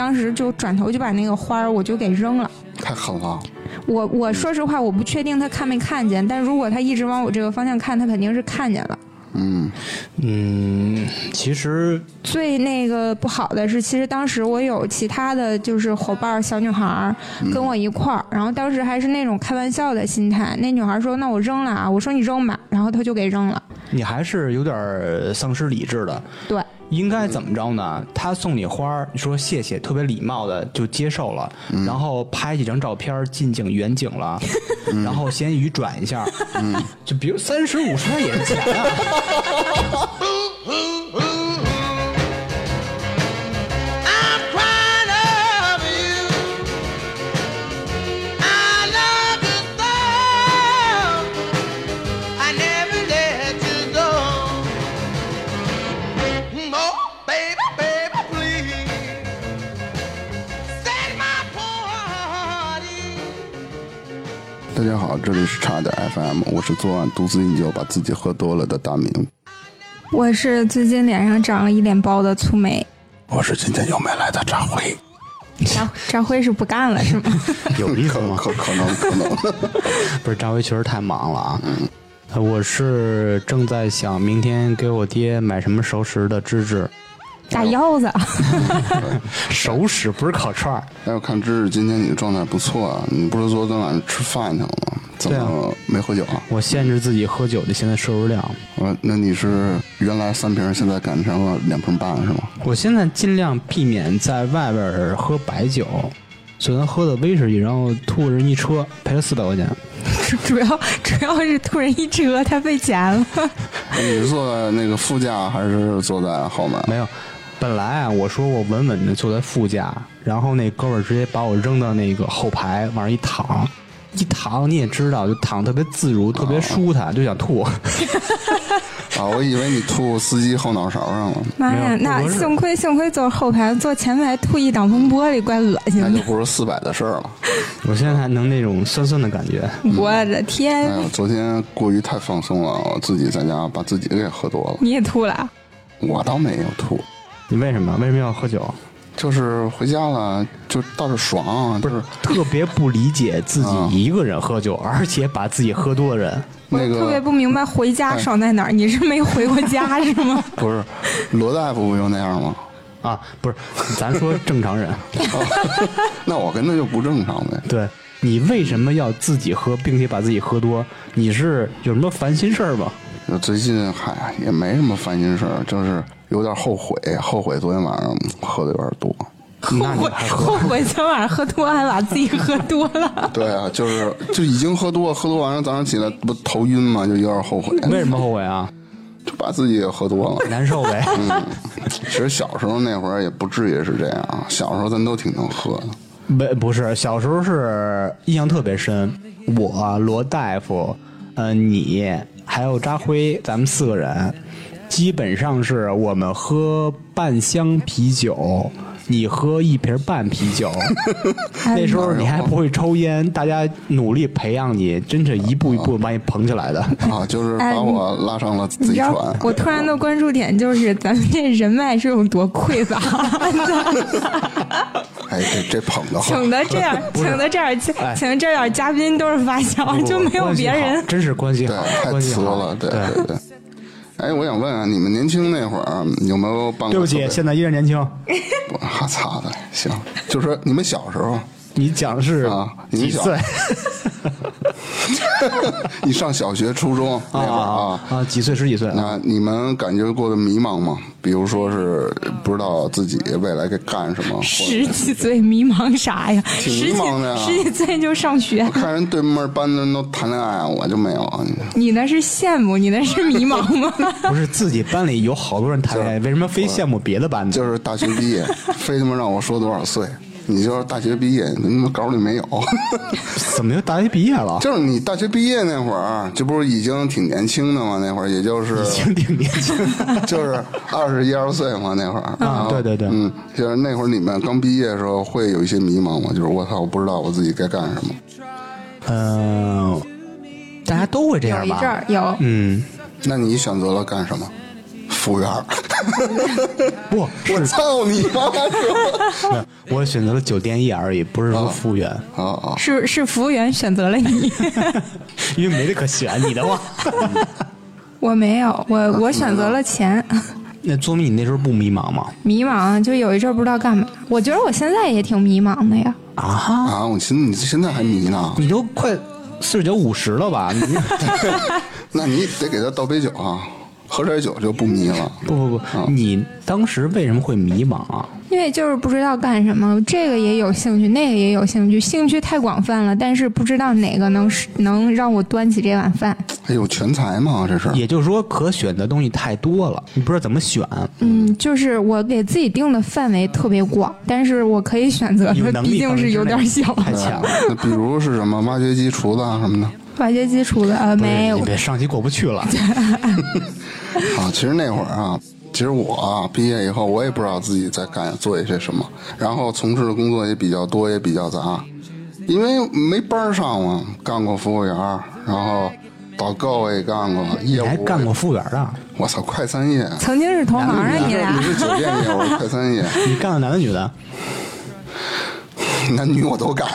当时就转头就把那个花儿我就给扔了。太狠了。我我说实话，我不确定他看没看见，但如果他一直往我这个方向看，他肯定是看见了。嗯，嗯，其实最那个不好的是，其实当时我有其他的就是伙伴小女孩跟我一块儿，然后当时还是那种开玩笑的心态。那女孩说：“那我扔了啊。”我说：“你扔吧。”然后她就给扔了。你还是有点丧失理智的。对，应该怎么着呢？他送你花儿，你说谢谢，特别礼貌的就接受了，然后拍几张照片，近景、远景了，然后闲鱼转一下，就比如三十五十块也是钱啊。大家好，这里是差点 FM，我是昨晚独自饮酒把自己喝多了的大明，我是最近脸上长了一脸包的粗眉。我是今天又没来的张辉，张张辉是不干了是吗？有意思吗？可可能可能，不是，张辉确实太忙了啊。嗯我是正在想明天给我爹买什么熟食的芝芝，大腰子，熟食不是烤串儿。哎，我看芝芝今天你的状态不错啊，你不是昨天晚上吃饭去了吗？怎对么没喝酒啊？我限制自己喝酒的现在摄入量，呃那你是原来三瓶，现在改成了两瓶半是吗？我现在尽量避免在外边喝白酒，昨天喝的威士忌，然后吐人一车，赔了四百块钱。主 主要主要是突然一车太费钱了。你是坐在那个副驾还是坐在后面？没有，本来啊，我说我稳稳的坐在副驾，然后那哥们儿直接把我扔到那个后排往上一躺，一躺你也知道，就躺特别自如，特别舒坦，就想吐。啊，我以为你吐司机后脑勺上了，妈呀，那幸亏幸亏坐后排，坐前排吐一挡风玻璃，怪恶心的。那就不是四百的事儿了。我现在还能那种酸酸的感觉。我的哎天，呀，昨天过于太放松了，我自己在家把自己给喝多了。你也吐了？我倒没有吐，你为什么为什么要喝酒？就是回家了就倒是爽，不是特别不理解自己一个人喝酒，而且把自己喝多的人。那个特别不明白回家爽在哪儿？你是没回过家 是吗？不是罗大夫不就那样吗？啊，不是，咱说正常人，那我跟他就不正常呗。对你为什么要自己喝，并且把自己喝多？你是有什么烦心事儿吗？最近嗨也没什么烦心事儿，就是有点后悔，后悔昨天晚上喝的有点多。那你后悔？后悔昨天晚上喝多，还 把自己喝多了。对啊，就是就已经喝多，喝多完了早上起来不头晕嘛，就有点后悔，为什么后悔啊？就把自己也喝多了。难受呗。嗯其实小时候那会儿也不至于是这样，小时候咱都挺能喝的。没不是，小时候是印象特别深，我罗大夫，呃，你还有扎辉，咱们四个人，基本上是我们喝半箱啤酒。你喝一瓶半啤酒，那时候你还不会抽烟，大家努力培养你，真是一步一步把你捧起来的。啊，就是把我拉上了你知道贼船。我突然的关注点就是咱们这人脉是有多匮乏，哎，这这捧的好请。的这样，请的这样，请哎请的这点嘉宾都是发小，就没有别人。真是关系对好，，太关系好瓷了，对对对对。哎，我想问啊，你们年轻那会儿有没有办过？对不起，现在依然年轻。我哈操的，行，就是说你们小时候，你讲的是啊你小几岁 你上小学、初中那会儿啊，啊？几岁十几岁啊？那你们感觉过得迷茫吗？比如说是不知道自己未来该干什么，十几岁迷茫啥呀？挺十几迷茫的呀十几岁就上学，我看人对面班的人都谈恋爱，我就没有。啊你那是羡慕，你那是迷茫吗？不是自己班里有好多人谈恋爱，为什么非羡慕别的班的？就是大学毕业，非他妈让我说多少岁？你就是大学毕业，你他妈稿里没有。怎么就大学毕业了？就是你大学毕业那会儿，这不是已经挺年轻的吗？那会儿也就是已经挺年轻。就是二十一二岁嘛，那会儿啊对对对嗯，就是那会儿你们刚毕业的时候会有一些迷茫吗？就是我操，我不知道我自己该干什么。嗯，大家都会这样吧？有一阵儿有，嗯，那你选择了干什么？服务员儿。不我操你妈！我选择了酒店业而已，不是说服务员，啊啊！是是服务员选择了你，因为没得可选，你的话。我没有，我我选择了钱。那作明，你那时候不迷茫吗？迷茫，就有一阵不知道干嘛。我觉得我现在也挺迷茫的呀。啊，啊！我寻思你现在还迷呢，你都快四十九五十了吧？你那你得给他倒杯酒啊，喝点酒就不迷了。不不不，你当时为什么会迷茫啊？因为就是不知道干什么，这个也有兴趣，那个也有兴趣，兴趣太广泛了，但是不知道哪个能使能让我端起这碗饭。哎呦，全才嘛，这是。也就是说，可选的东西太多了，你不知道怎么选。嗯，就是我给自己定的范围特别广，但是我可以选择的毕竟是有点小。太强了。那比如是什么挖掘机、厨子啊什么的。挖掘机、厨子啊没有你，别上级过不去了。啊，其实那会儿啊，其实我啊毕业以后，我也不知道自己在干做一些什么，然后从事的工作也比较多，也比较杂，因为没班儿上嘛，干过服务员，然后导购也干过，你业务还干过，服务员啊？我操，快餐业，曾经是同行啊，你俩你是酒店业，我 是快餐业，你干了男的女的？男女我都干，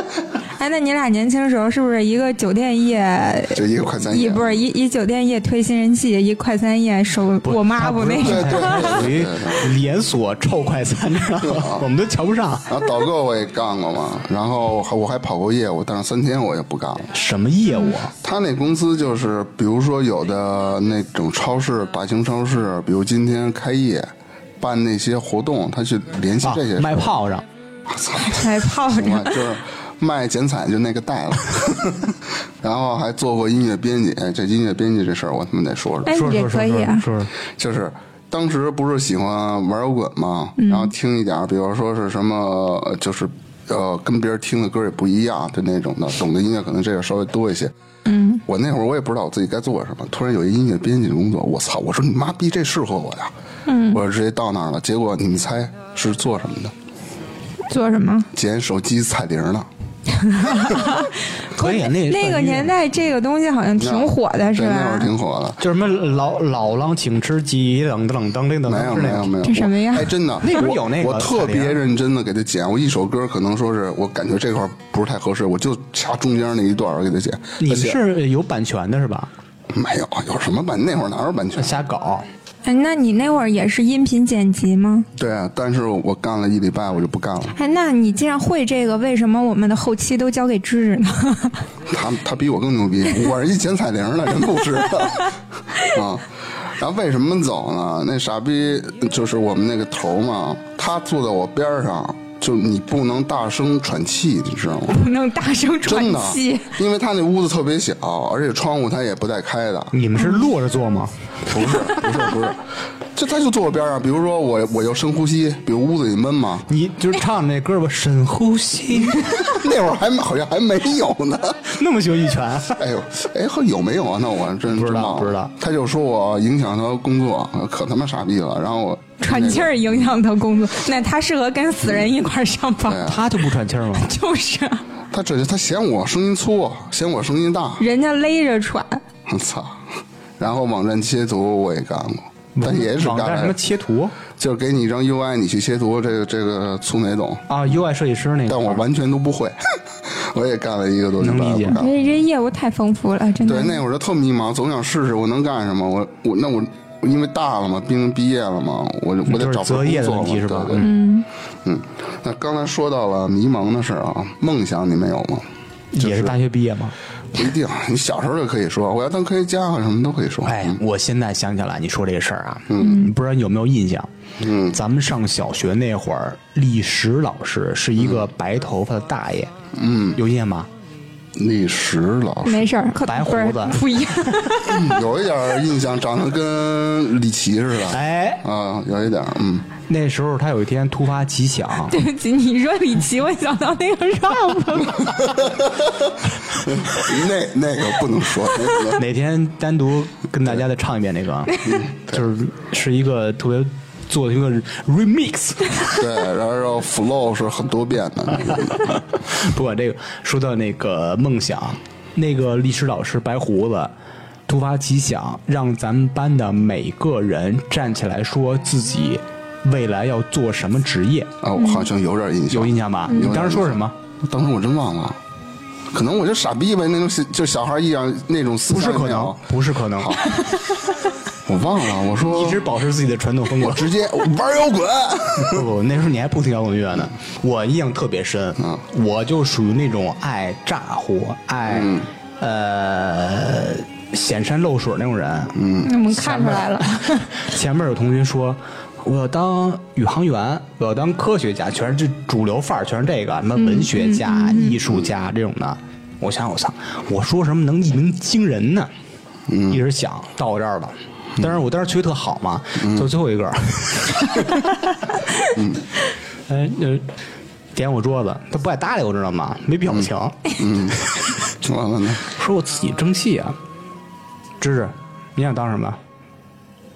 哎，那你俩年轻时候是不是一个酒店业，就一个快餐一业，不是一一酒店业推新人气，一快餐业收我妈不那个？属于 连锁臭快餐，知道吗？我们都瞧不上。然后导购我也干过嘛，然后还我还跑过业务，但是三天我也不干了。什么业务啊？他那公司就是，比如说有的那种超市，大型超市，比如今天开业，办那些活动，他去联系啊这些事，卖炮仗。我操，还泡我着。就是卖剪彩就那个带了，然后还做过音乐编辑。哎，这音乐编辑这事儿我他妈得说说，说说说可以啊。说说就是当时不是喜欢玩摇滚嘛，然后听一点儿，比如说是什么，就是呃，跟别人听的歌也不一样的那种的，懂的音乐可能这个稍微多一些。嗯，我那会儿我也不知道我自己该做什么，突然有一音乐编辑的工作，我操！我说你妈逼这适合我呀！嗯，我直接到那儿了，结果你们猜是做什么的？做什么？捡手机彩铃呢。可以，那那个年代这个东西好像挺火的，是吧，那会吧儿？挺火的。就什么老老狼请吃鸡，噔噔噔噔噔，没有没有没有，这什么呀哎，真的，那时候有那个我特别认真的给他剪，我一首歌可能说是我感觉这块儿不是太合适，我就掐中间那一段儿给他剪。你们是有版权的是吧？没有有什么版？那会儿哪有版权？瞎搞。哎，那你那会儿也是音频剪辑吗？对啊，但是我干了一礼拜，我就不干了。哎，那你既然会这个，为什么我们的后期都交给芝芝呢？他他比我更牛逼，我是一剪彩铃的，人不知道啊。然后为什么走呢？那傻逼就是我们那个头嘛，他坐在我边上，就你不能大声喘气，你知道吗？不能大声喘真的气。，因为他那屋子特别小，而且窗户他也不带开的。你们是落着坐吗？不是不是不是，就他就坐我边上。比如说我我就深呼吸，比如屋子里闷嘛，你就是唱那歌吧，深呼吸，那会儿还好像还没有呢。那么喜欢一拳。哎呦，哎，呵有没有啊？那我真不知道不知道他就说我影响他工作，可他妈傻逼了。然后我喘气儿影响他工作，那他适合跟死人一块儿上班。对他就不喘气儿吗？就是啊，他这他嫌我声音粗，嫌我声音大，人家勒着喘。我操！然后网站切图我也干过，但也是干网站什么，切图就是给你一张 UI，你去切图，这个这个粗没懂，啊？UI 设计师那个，但我完全都不会。我也干了一个多礼拜，能理解不干了这这业务太丰富了，真的。对，那会儿就特迷茫，总想试试我能干什么。我我那我我因为大了嘛，毕竟毕业了嘛，我我得就是找份择业的工作嘛问题是吧对对嗯，嗯，那刚才说到了迷茫的事儿啊，梦想你没有吗？也是大学毕业吗？不一定，你小时候就可以说我要当科学家啊，什么都可以说。哎，我现在想起来你说这个事儿啊，嗯，你不知道你有没有印象？嗯咱们上小学那会儿，历史老师是一个白头发的大爷，嗯，有印象吗？历史老师没事儿，可白不是胡子不一样。有一点印象，长得跟李琦似的。哎，啊，有一点，嗯，那时候他有一天突发奇想，对不起，你说李琦，我想到那个 rap 那那个不能说，那个不能哪天单独跟大家再唱一遍那个，就是是一个特别做了一个 remix。对，然后 flow 是很多变的。不管这个，说到那个梦想，那个历史老师白胡子，突发奇想，让咱们班的每个人站起来说自己未来要做什么职业，啊，我好像有点印象，有印象吧？你当时说什么？当时我真忘了，可能我就傻逼呗，那种就小孩一样那种思不是可能不是可能，我忘了，我说 一直保持自己的传统风格我。直接玩摇滚，不不，那时候你还不听摇滚乐呢。我印象特别深，嗯我就属于那种爱咋呼、爱、呃显山露水那种人。嗯，我们看出来了，前面有同学说。我要当宇航员，我要当科学家，全是这主流范儿，全是这个什么文学家、艺术家这种的。我想，我操，我说什么能一鸣惊人呢？一直想到我这儿了，但是我当时学习特好嘛，就最后一个。嗯，哎，呃，点我桌子，他不爱搭理我，知道吗？没表情，完了呢，说我自己争气啊。芝芝，你想当什么？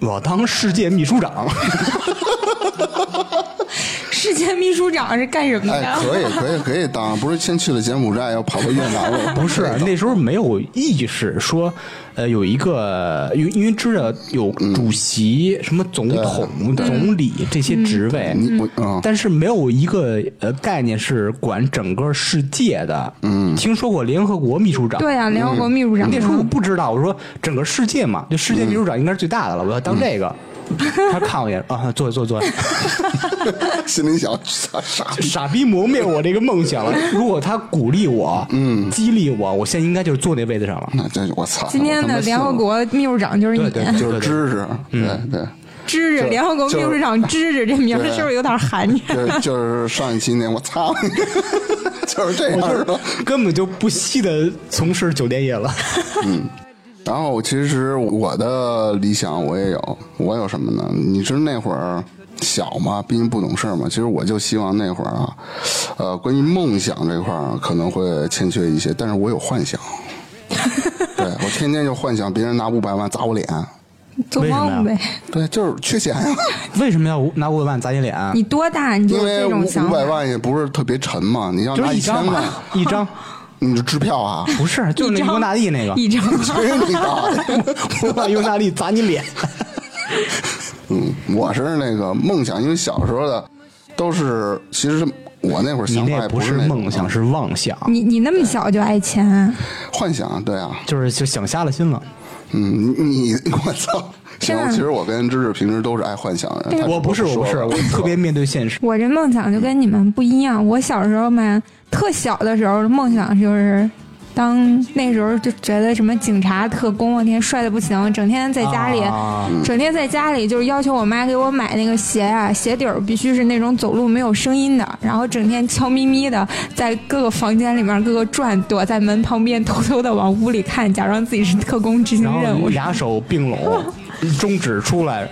我当世界秘书长。世界秘书长是干什么哎，的？可以 可以可以当，不是先去了柬埔寨，要跑到越南了？不是，那时候没有意识说，呃，有一个，因为因为知道有主席、什么总统、总理这些职位，嗯，但是没有一个呃概念是管整个世界的。嗯，听说过联合国秘书长。对啊，联合国秘书长。那时候我不知道，我说整个世界嘛，就世界秘书长应该是最大的了，我要当这个。他看我一眼啊，坐坐坐，心里 想傻傻逼，傻逼磨灭我这个梦想了。如果他鼓励我，嗯，激励我，我现在应该就是坐那位子上了。那这我操！今天的联合国秘书长就是你，对对就是知识，对对。知识联合国秘书长知识这名儿是不是有点寒碜？就就是上一期那我操，就是这样的。根本就不惜的从事酒店业了。然后其实我的理想我也有，我有什么呢？你知道那会儿小嘛，毕竟不懂事儿嘛。其实我就希望那会儿啊，呃，关于梦想这块儿可能会欠缺一些，但是我有幻想。对我天天就幻想别人拿五百万砸我脸，做梦呗。对，就是缺钱呀、为什么要拿五百万砸你脸？你多大你为这种想法？五百万也不是特别沉嘛，你要拿一张千万嘛，，一张 你就支票啊，不是，就是那尤纳利那个，一张，吹你大爷！我把尤纳利砸你脸。嗯，我是那个梦想，因为小时候的都是，其实我那会儿你想法那不是也是那种梦想，是妄想，你你那么小就爱钱，幻想，对啊，就是就想瞎了心了。嗯，你你 我操，行真，的其实我跟芝芝平时都是爱幻想的人，我不是，我不是，我特别面对现实。我这梦想就跟你们不一样。我小时候嘛，特小的时候梦想就是。当那时候就觉得什么警察、特工，我天帅的不行，整天在家里，啊整天在家里就是要求我妈给我买那个鞋啊，鞋底儿必须是那种走路没有声音的，然后整天悄咪咪的在各个房间里面各个转，躲在门旁边偷偷的往屋里看，假装自己是特工执行任务后。俩手并拢，中指出来，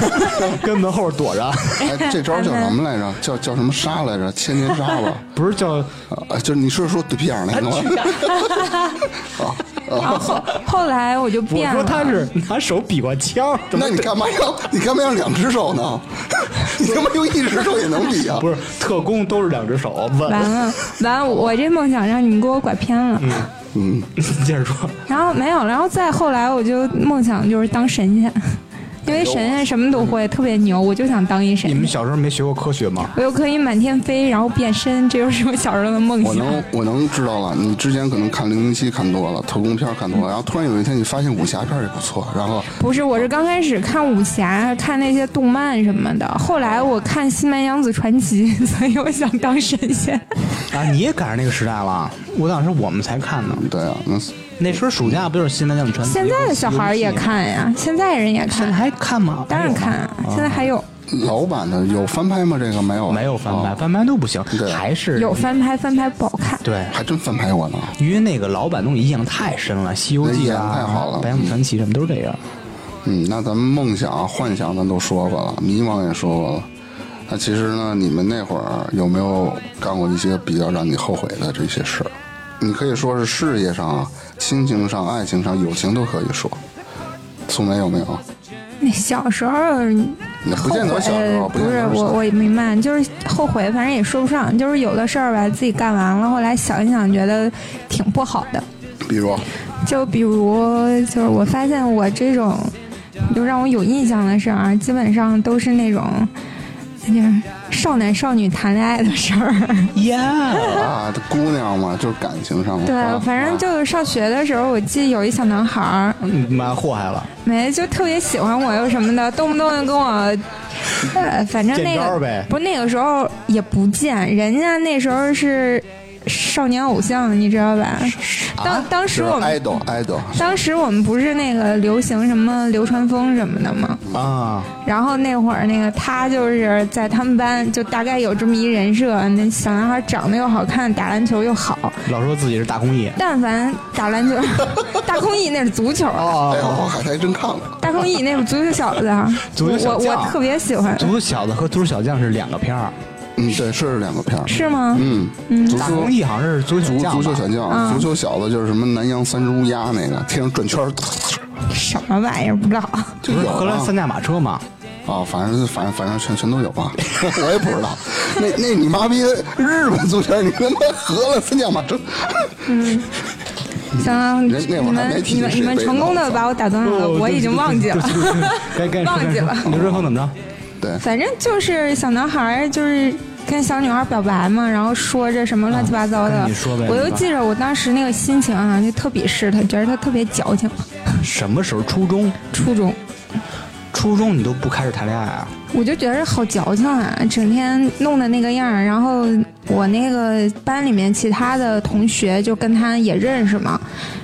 跟门后躲着，哎，这招叫什么来着？叫叫什么杀来着？千年杀吧？不是叫啊，就是你是说对屁眼儿那个吗？然后后后来我就我变了，说他是拿手比划枪，那你干嘛要你干嘛要两只手呢？你他妈用一只手也能比啊？不是特工都是两只手，完了完了，我这梦想让你们给我拐偏了。嗯，接着说，然后没有，然后再后来我就梦想就是当神仙，因为神仙什么都会，特别牛，我就想当一神你们。小时候没学过科学吗？我又可以满天飞，然后变身，这就是我小时候的梦想。我能我能知道了，你之前可能看零零七看多了，特工片看多了，然后突然有一天你发现武侠片也不错，然后不是，我是刚开始看武侠，看那些动漫什么的，后来我看《新白娘子传奇》，所以我想当神仙。啊，你也赶上那个时代了，我当时我们才看呢。对啊，那那时候暑假不就是《新白娘子传奇》？现在的小孩也看呀，现在人也看，现在还看吗？当然看啊，现在还有老版的有翻拍吗？这个没有，没有翻拍，啊翻拍都不行，对还是有翻拍，翻拍不好看。对。还真翻拍过呢。因为那个老版东西印象太深了，《西游记》啊，太好了白羊传奇》什么都是这样。嗯，那咱们梦想、幻想咱都说过了，迷茫也说过了。那其实呢，你们那会儿有没有干过一些比较让你后悔的这些事儿？你可以说是事业上啊、亲情上、爱情上、友情都可以说。苏梅有没有？那小时候那不见得小时候，呃不是我，我也明白，就是后悔，反正也说不上，就是有的事儿吧，自己干完了，后来想一想，觉得挺不好的。比如，就比如，就是我发现我这种，就让我有印象的事儿啊，基本上都是那种，就是少男少女谈恋爱的事儿。呀，啊，这姑娘嘛，就是感情上的。对啊，反正就是上学的时候，我记得有一小男孩儿，你妈祸害了，没就特别喜欢我又什么的，动不动就跟我，呃，反正那个不那个时候也不见，人家那时候是少年偶像，你知道吧？当当时我们 idol idol，当时我们不是那个流行什么流川枫什么的吗？啊，然后那会儿那个他就是在他们班就大概有这么一人设，那小男孩长得又好看，打篮球又好，老说自己是大空翼。但凡打篮球，大空翼那是足球哦，我还还真看过。大空翼那是足球小子啊，足球小我我特别喜欢，足球小子和足球小将是两个片儿，嗯，对，是两个片儿。是吗？嗯，足球好像是足球足将吧足球小将，嗯足球小子就是什么南洋三只乌鸦那个，天上转圈儿，什么玩意儿不知道。就是荷兰三驾马车嘛？啊，反正反正反正全全都有吧，我也不知道。那那你妈逼的日本足球，你他妈荷兰三驾马车，行了，人那会儿还你们没提你们谁你们成功的把我打断了，我已经 忘记了。该该忘记了刘春风怎么着？对，反正就是小男孩儿，就是跟小女孩表白嘛，然后说着什么乱七八糟的。啊你说呗我就记着我当时那个心情啊，就特鄙视他，觉得他特别矫情。什么时候？初中？初中初中你都不开始谈恋爱啊？我就觉得好矫情啊，整天弄的那个样儿。然后我那个班里面其他的同学就跟他也认识嘛，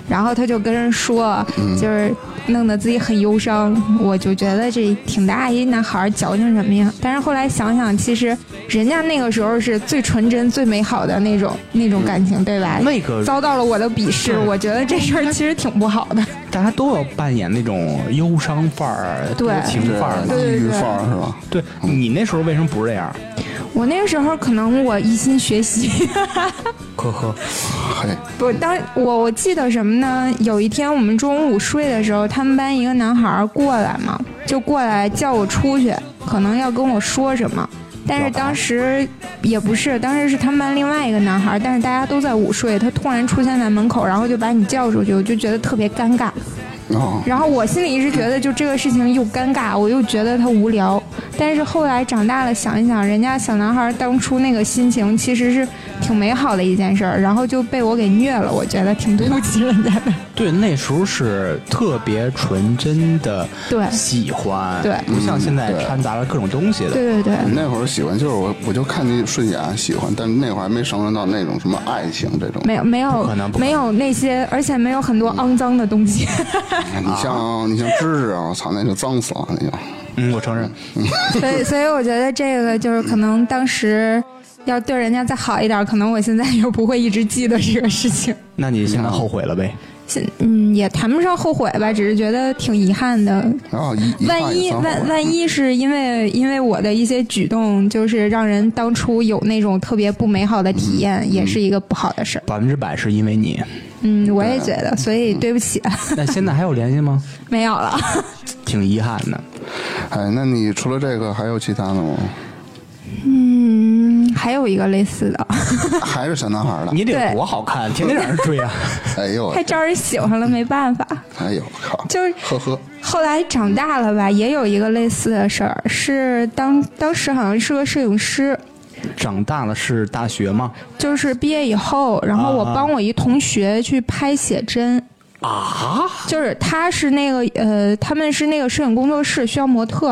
然后他就跟人说，就是弄得自己很忧伤。我就觉得这挺大一男孩儿矫情什么呀？但是后来想想，其实人家那个时候是最纯真、最美好的那种那种感情，对吧？那个遭到了我的鄙视，我觉得这事儿其实挺不好的。大家都要扮演那种忧伤范儿、对多情范儿。抑郁范儿是吧？对你那时候为什么不是这样？我那个时候可能我一心学习。呵呵，嘿，不，当我我记得什么呢？有一天我们中午午睡的时候，他们班一个男孩过来嘛，就过来叫我出去，可能要跟我说什么。但是当时也不是，当时是他们班另外一个男孩，但是大家都在午睡，他突然出现在门口，然后就把你叫出去，我就觉得特别尴尬。然后我心里一直觉得，就这个事情又尴尬，我又觉得他无聊。但是后来长大了，想一想，人家小男孩当初那个心情其实是挺美好的一件事儿，然后就被我给虐了，我觉得挺对不起人家的。对，那时候是特别纯真的对喜欢，对不像现在掺杂了各种东西的。对对对，那会儿喜欢就是我，我就看你顺眼喜欢，但那会儿还没上升到那种什么爱情这种。没有没有可能没有那些，而且没有很多肮脏的东西。你像 你像芝芝啊，我操，那就脏死了，那就。嗯，我承认。所以所以我觉得这个就是可能当时要对人家再好一点，可能我现在又不会一直记得这个事情。那你现在后悔了呗？现嗯，也谈不上后悔吧，只是觉得挺遗憾的。万一万万一是因为因为我的一些举动，就是让人当初有那种特别不美好的体验，也是一个不好的事儿。百分之百是因为你。嗯，我也觉得，所以对不起，那现在还有联系吗？没有了。挺遗憾的。哎，那你除了这个还有其他的吗？嗯，还有一个类似的，还是小男孩的？你得多好看，天天让人追啊！哎呦，我太招人喜欢了，没办法。哎呦，我靠！就是呵呵，后来长大了吧，也有一个类似的事儿，是当当时好像是个摄影师，长大了是大学吗？就是毕业以后，然后我啊帮我一同学去拍写真。啊，就是他是那个呃，他们是那个摄影工作室需要模特，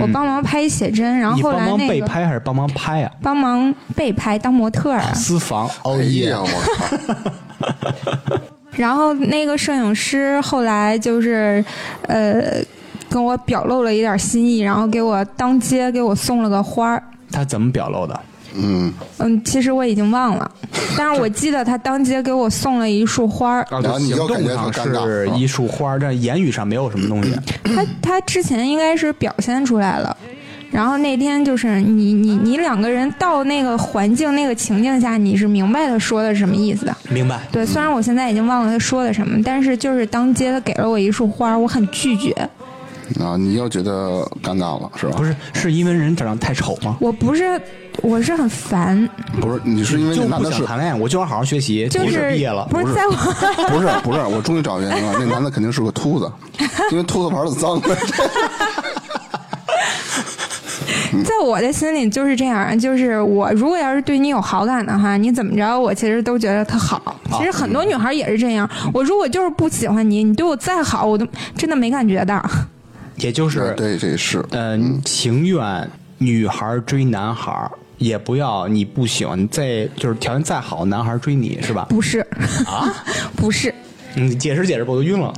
我帮忙拍写真，然后后来那个帮忙被拍还是帮忙拍啊？帮忙被拍当模特啊，私房哦哎耶，！我靠！然后那个摄影师后来就是呃跟我表露了一点心意，然后给我当街给我送了个花儿。他怎么表露的？嗯，嗯，其实我已经忘了，但是我记得他当街给我送了一束花儿。啊然后你行就感觉动上特尴尬是一束花，但言语上没有什么东西。他他之前应该是表现出来了，然后那天就是你你你两个人到那个环境那个情境下，你是明白他说的是什么意思的。明白？对，虽然我现在已经忘了他说的什么，但是就是当街他给了我一束花，我很拒绝，啊，你又觉得尴尬了是吧？不是，是因为人长得太丑吗？我不是，我是很烦，不是，你是因为就不那男的是想谈恋爱，我就要好好学习，就是毕业了，不是在我 不是不是，我终于找原因了，那男的肯定是个秃子，因为秃子玩的脏。在我的心里就是这样，就是我如果要是对你有好感的话，你怎么着我其实都觉得特好。其实很多女孩也是这样，我如果就是不喜欢你，你对我再好，我都真的没感觉的。也就是对，这是嗯，情愿女孩追男孩，也不要你不喜欢再就是条件再好，男孩追你是吧？不是啊，不是。你解释解释吧，我都晕了。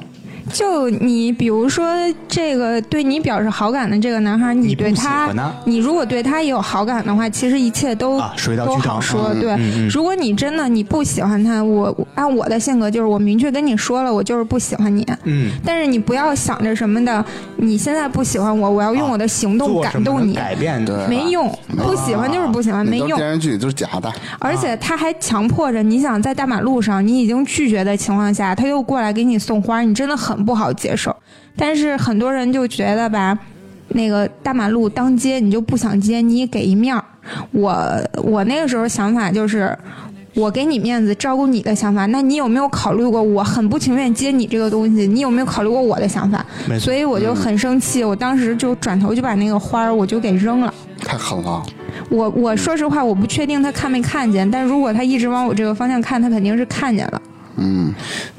就你比如说这个对你表示好感的这个男孩，你对他，你如果对他也有好感的话，其实一切都、啊水到都渠成好说。对，嗯嗯嗯如果你真的你不喜欢他，我按我的性格就是我明确跟你说了，我就是不喜欢你。嗯，但是你不要想着什么的，你现在不喜欢我，我要用我的行动感动你，改变对没用，不喜欢就是不喜欢，没用。电视剧都是假的。而且他还强迫着你想在大马路上，你已经拒绝的情况下，他又过来给你送花，你真的很不好接受。但是很多人就觉得吧，那个大马路当街你就不想接，你也给一面儿。我我那个时候想法就是。我给你面子，照顾你的想法，那你有没有考虑过？我很不情愿接你这个东西，你有没有考虑过我的想法所以我就很生气，我当时就转头就把那个花儿我就给扔了。太狠了，我我说实话，我不确定他看没看见，但如果他一直往我这个方向看，他肯定是看见了。嗯，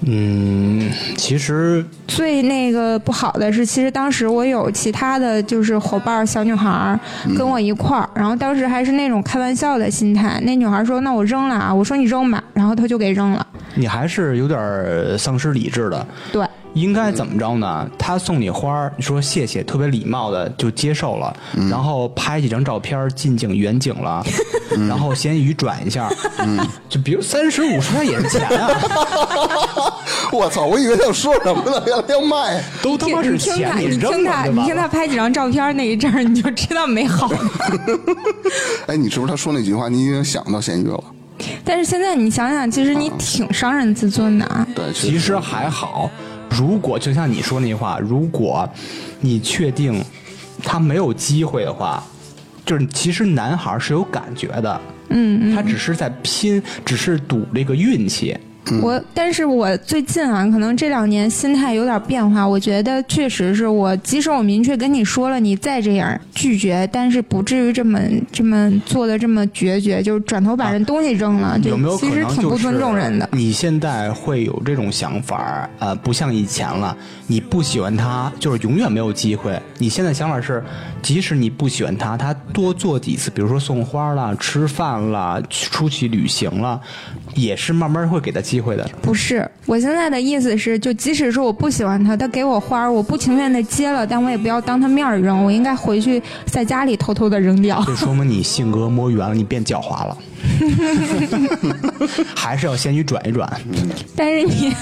嗯，其实最那个不好的是，其实当时我有其他的就是伙伴小女孩跟我一块儿，然后当时还是那种开玩笑的心态。那女孩说：“那我扔了啊。”我说：“你扔吧。”然后她就给扔了。你还是有点丧失理智的。对，应该怎么着呢？他送你花儿，你说谢谢，特别礼貌的就接受了，然后拍几张照片，近景远景了，然后闲鱼转一下，就比如三十五十块也是钱啊，我操！我以为他要说什么呢？原来要卖。都他妈是钱，你扔听他，你听他拍几张照片那一阵儿，你就知道没好。哎，你是不是他说那句话，你已经想到咸鱼了？但是现在你想想，其实你挺伤人自尊的啊。对，其实还好，如果就像你说那句话，如果你确定他没有机会的话，就是其实男孩是有感觉的，嗯，他只是在拼，只是赌这个运气。我，但是我最近啊，可能这两年心态有点变化。我觉得确实是我，即使我明确跟你说了，你再这样拒绝，但是不至于这么这么做的这么决绝，就是转头把人东西扔了，就有没有可其实挺不尊重人的。你现在会有这种想法，呃，不像以前了，你不喜欢他，就是永远没有机会。你现在想法是，即使你不喜欢他，他多做几次，比如说送花了、吃饭了、出去旅行了，也是慢慢会给他机会的。不是，我现在的意思是，就即使是我不喜欢他，他给我花儿，我不情愿的接了，但我也不要当他面儿扔，我应该回去在家里偷偷的扔掉。这说明你性格摸圆了，你变狡猾了，还是要先去转一转。但是你，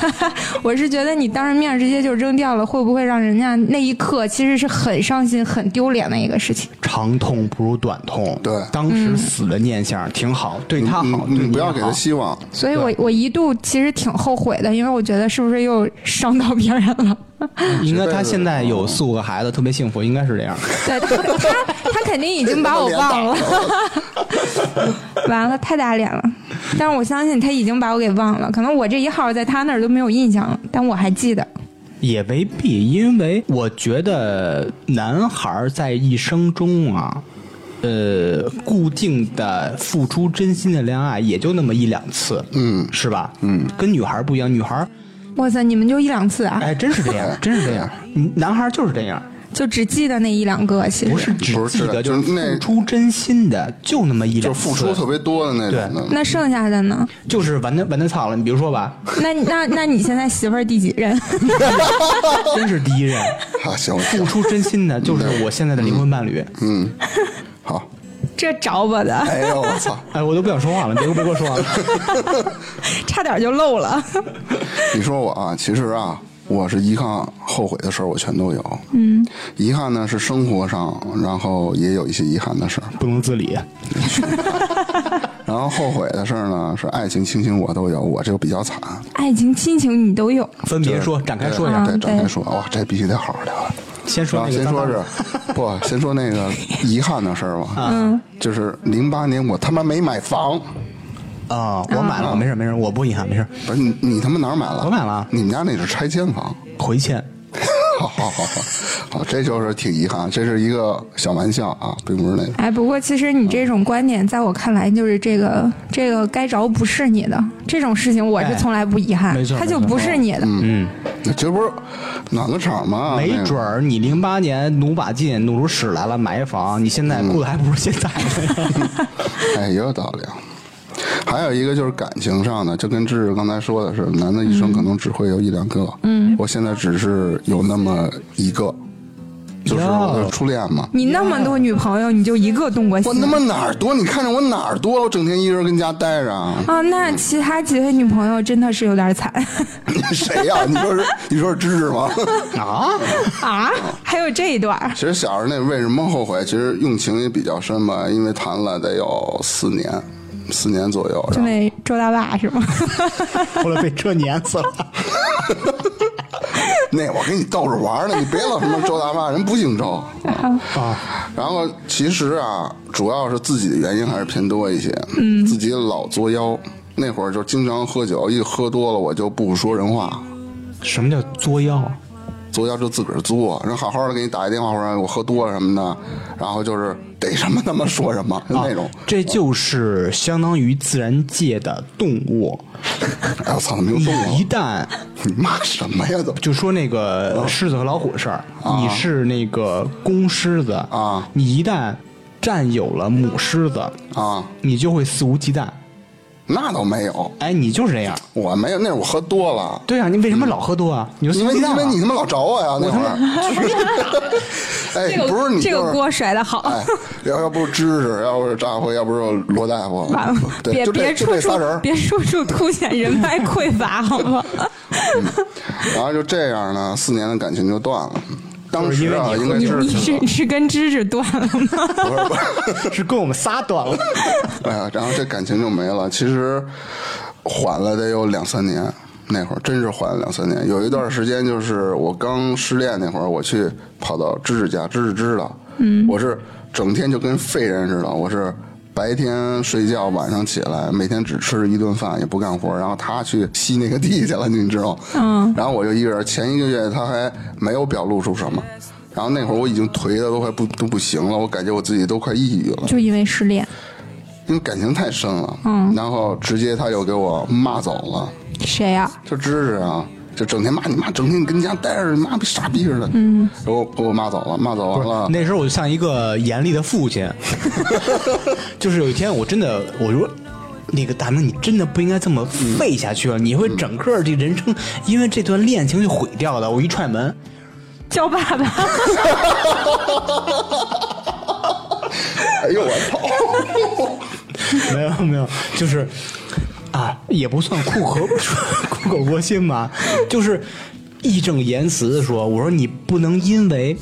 我是觉得你当着面直接就扔掉了，会不会让人家那一刻其实是很伤心、很丢脸的一个事情？长痛不如短痛。对当时死的念想挺好，对他好，你不要给他希望。所以我我一度其实挺后悔的，因为我觉得是不是又伤到别人了？应该他现在有四五个孩子，特别幸福，应该是这样。对他他他肯定已经把我忘了，完了太打脸了。但是我相信他已经把我给忘了，可能我这一号在他那儿都没有印象了，但我还记得。也未必，因为我觉得男孩儿在一生中啊，呃，固定的付出真心的恋爱也就那么一两次，嗯是吧？嗯，跟女孩儿不一样，女孩儿哇塞，你们就一两次啊？哎，真是这样，真是这样，嗯男孩就是这样，就只记得那一两个，其实不是只记得，就是付出真心的，就那么一就两次，付出特别多的那种的。那剩下的呢？就是完的完的操了。你比如说吧，那那那你现在媳妇儿第几任？真是第一任，啊，行，付出真心的，就是我现在的灵魂伴侣。嗯，好。这找我的，哎呦，我操！哎，我都不想说话了，别别给我说话了。差点就漏了。你说我啊，其实啊，我是遗憾、后悔的事儿，我全都有。嗯，遗憾呢是生活上，然后也有一些遗憾的事儿。不能自理，然后后悔的事儿呢是爱情、亲情我都有，我这个比较惨。爱情、亲情你都有，分别说，展开说一下。对，嗯展开说，哇，这必须得好好聊聊。先说然后那个先说是 不，先说那个遗憾的事儿吧。嗯，就是零八年我他妈没买房，啊，我买了，没事没事，我不遗憾，没事，不是你你他妈哪儿买了？我买了你们家那是拆迁房。回迁。好好好好，好，这就是挺遗憾，这是一个小玩笑啊，并不是那个。哎，不过其实你这种观点，在我看来就是这个这个该着不是你的这种事情，我是哎从来不遗憾没错，他就不是你的。嗯，这不是暖个场吗？没准儿你零八年努把劲努出屎来了，买一房，你现在过得还不如现在呢。哎，也有道理啊。还有一个就是感情上的，就跟芝芝刚才说的是，男的一生可能只会有一两个。嗯，我现在只是有那么一个，就是我的初恋嘛。你那么多女朋友，你就一个动过心我他妈哪儿多？你看着我哪儿多？我整天一个人跟家待着啊。啊？那其他几位女朋友真的是有点惨 谁呀、你说是你说是芝芝吗？啊，啊！还有这一段儿，其实小时候那为什么后悔？其实用情也比较深吧，因为谈了得有四年，四年左右。就那周大爸是吗？后来被车碾死了。那我跟你逗着玩呢，你别老什么周大妈，人不姓周。啊，然后其实啊，主要是自己的原因还是偏多一些。嗯，自己老作妖，那会儿就经常喝酒，一喝多了我就不说人话。什么叫作妖？作妖就自个儿作，人好好的给你打一电话，或者我喝多了什么的，然后就是逮什么他妈说什么，啊那种。这就是相当于自然界的动物。哎我操，怎么又你动一？旦 你骂什么呀怎么？就说那个狮子和老虎的事儿，你是那个公狮子啊你一旦占有了母狮子，啊，你就会肆无忌惮。那倒没有，哎，你就是这样。我没有，那会儿我喝多了。对啊，你为什么老喝多啊？你就因为因为你他妈老找我呀，那会儿。哎，不是你这就是个锅甩的好。哎，要要不是知识，要不是张辉，要不是罗大夫完了，，对，别别处处这仨人。别处处凸显人脉匮乏，好吗？然后就这样呢，四年的感情就断了。当时啊，你应该是你是是你是跟芝芝断了吗？不是不是，是跟我们仨断了。哎呀，然后这感情就没了。其实缓了得有两三年，那会儿真是缓了两三年。有一段时间就是我刚失恋那会儿，我去跑到芝芝家，芝芝知道，嗯，我是整天就跟废人似的，我是。白天睡觉，晚上起来，每天只吃一顿饭，也不干活。然后他去吸那个地去了，你知道？嗯。然后我就一个人。前一个月他还没有表露出什么，然后那会儿我已经颓的都快不都不行了，我感觉我自己都快抑郁了。就因为失恋，因为感情太深了，嗯，然后直接他又给我骂走了，谁呀、就知识啊，就整天骂你妈，整天跟家待着，你妈逼傻逼似的，嗯，然后给我骂走了，骂走完了，那时候我就像一个严厉的父亲，就是有一天我真的我说。那个大明，你真的不应该这么废下去了，你会整个这人生因为这段恋情就毁掉的。我一踹门，叫爸爸，哎呦我操，没有没有，就是啊，也不算苦口苦口婆心吧，就是义正言辞的说，我说你不能因为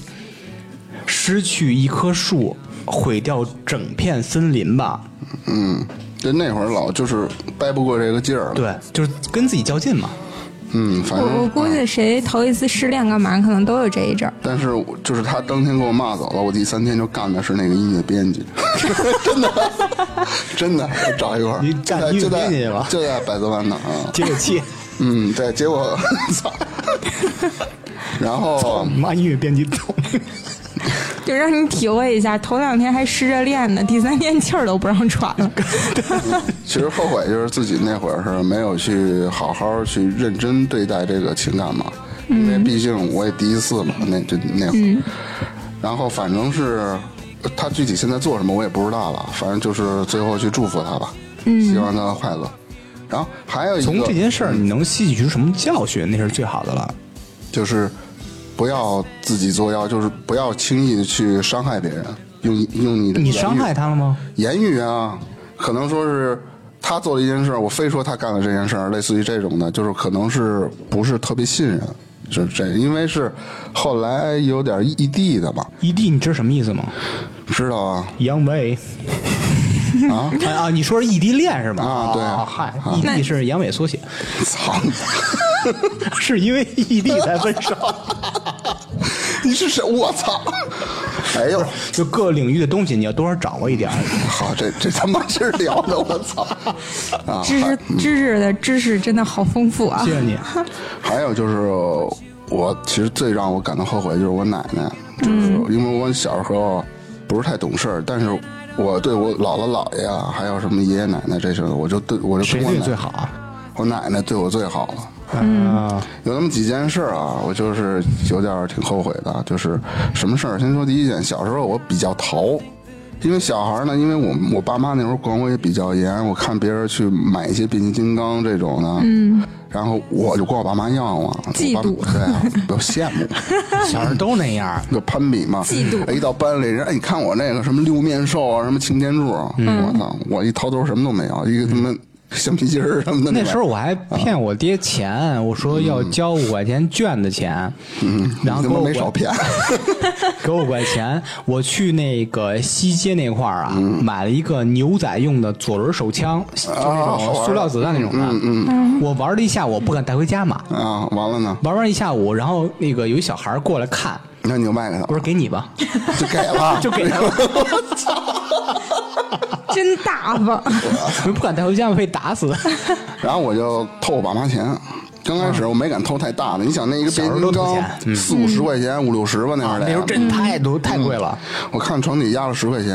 失去一棵树毁掉整片森林吧？嗯，就那会儿老就是掰不过这个劲儿，，对，就是跟自己较劲嘛。嗯，反正我我估计谁头一次失恋干嘛，可能都有这一阵儿。但是就是他当天给我骂走了，我第三天就干的是那个音乐编辑，真的，真的，我找一块儿，你就干音乐在就在编辑去了？就在百子湾呢啊，接个气，嗯，对，结果 操，然后你妈音乐编辑走。就让你体会一下，头两天还失着恋呢，第三天气儿都不让喘了。其实后悔就是自己那会儿是没有去好好去认真对待这个情感嘛，因为毕竟我也第一次嘛，那就那会儿，然后反正是他具体现在做什么我也不知道了，反正就是最后去祝福他吧，希望他快乐。然后还有一个从这件事儿，你能吸取出什么教训，那是最好的了。就是不要自己作妖，就是不要轻易的去伤害别人，用用你的言语你伤害他了吗？言语啊，可能说是他做了一件事，我非说他干了这件事儿，类似于这种的，就是可能是不是特别信任，是这，因为是后来有点异地的吧，异地，你知道什么意思吗？知道啊阳痿啊，啊啊！你说是异地恋是吗？啊对哦嗨，异地是阳痿缩写，操！是因为异地才分手。你是谁？我操！哎呦，就各领域的东西你要多少掌握一点儿。好，这这他妈是聊的，我操！啊，知识知识的知识真的好丰富啊谢！谢你。还有就是，我其实最让我感到后悔就是我奶奶，就是因为我小时候不是太懂事儿，但是我对我姥姥姥爷啊，还有什么爷爷奶奶这些的，我就对我就谁跟我奶对最好啊？我奶奶对我最好了。嗯，有那么几件事儿啊，我就是有点儿挺后悔的。就是什么事儿？先说第一件，小时候我比较淘，因为小孩儿呢，因为我我爸妈那时候管我也比较严，我看别人去买一些变形金刚这种的，嗯，然后我就管我爸妈要嘛，嫉妒我爸对啊，比较羡慕。小时候都那样。就攀比嘛，嫉妒哎一到班里，人哎，你看我那个什么六面兽啊，什么擎天柱啊，我操，我一掏兜什么都没有，一个他妈 橡皮筋儿什么的。那时候我还骗我爹钱，我说要交五块钱券的钱，嗯，然后给我没少骗。给我五块钱，我去那个西街那块儿啊，买了一个牛仔用的左轮手枪，就那种塑料子弹那种的。嗯嗯，我玩了一下午，不敢带回家嘛。啊，完了呢，玩完一下午，然后那个有一小孩过来看，那你就卖给他我，说给你吧，就给了，就给他了，真大方，不敢带回家，被打死。然后我就偷我爸妈钱。刚开始我没敢偷太大的，你想那一个变形金小时都四五十块钱、五六十吧，那会儿得那时候真太多太贵了。我看床底压了十块钱，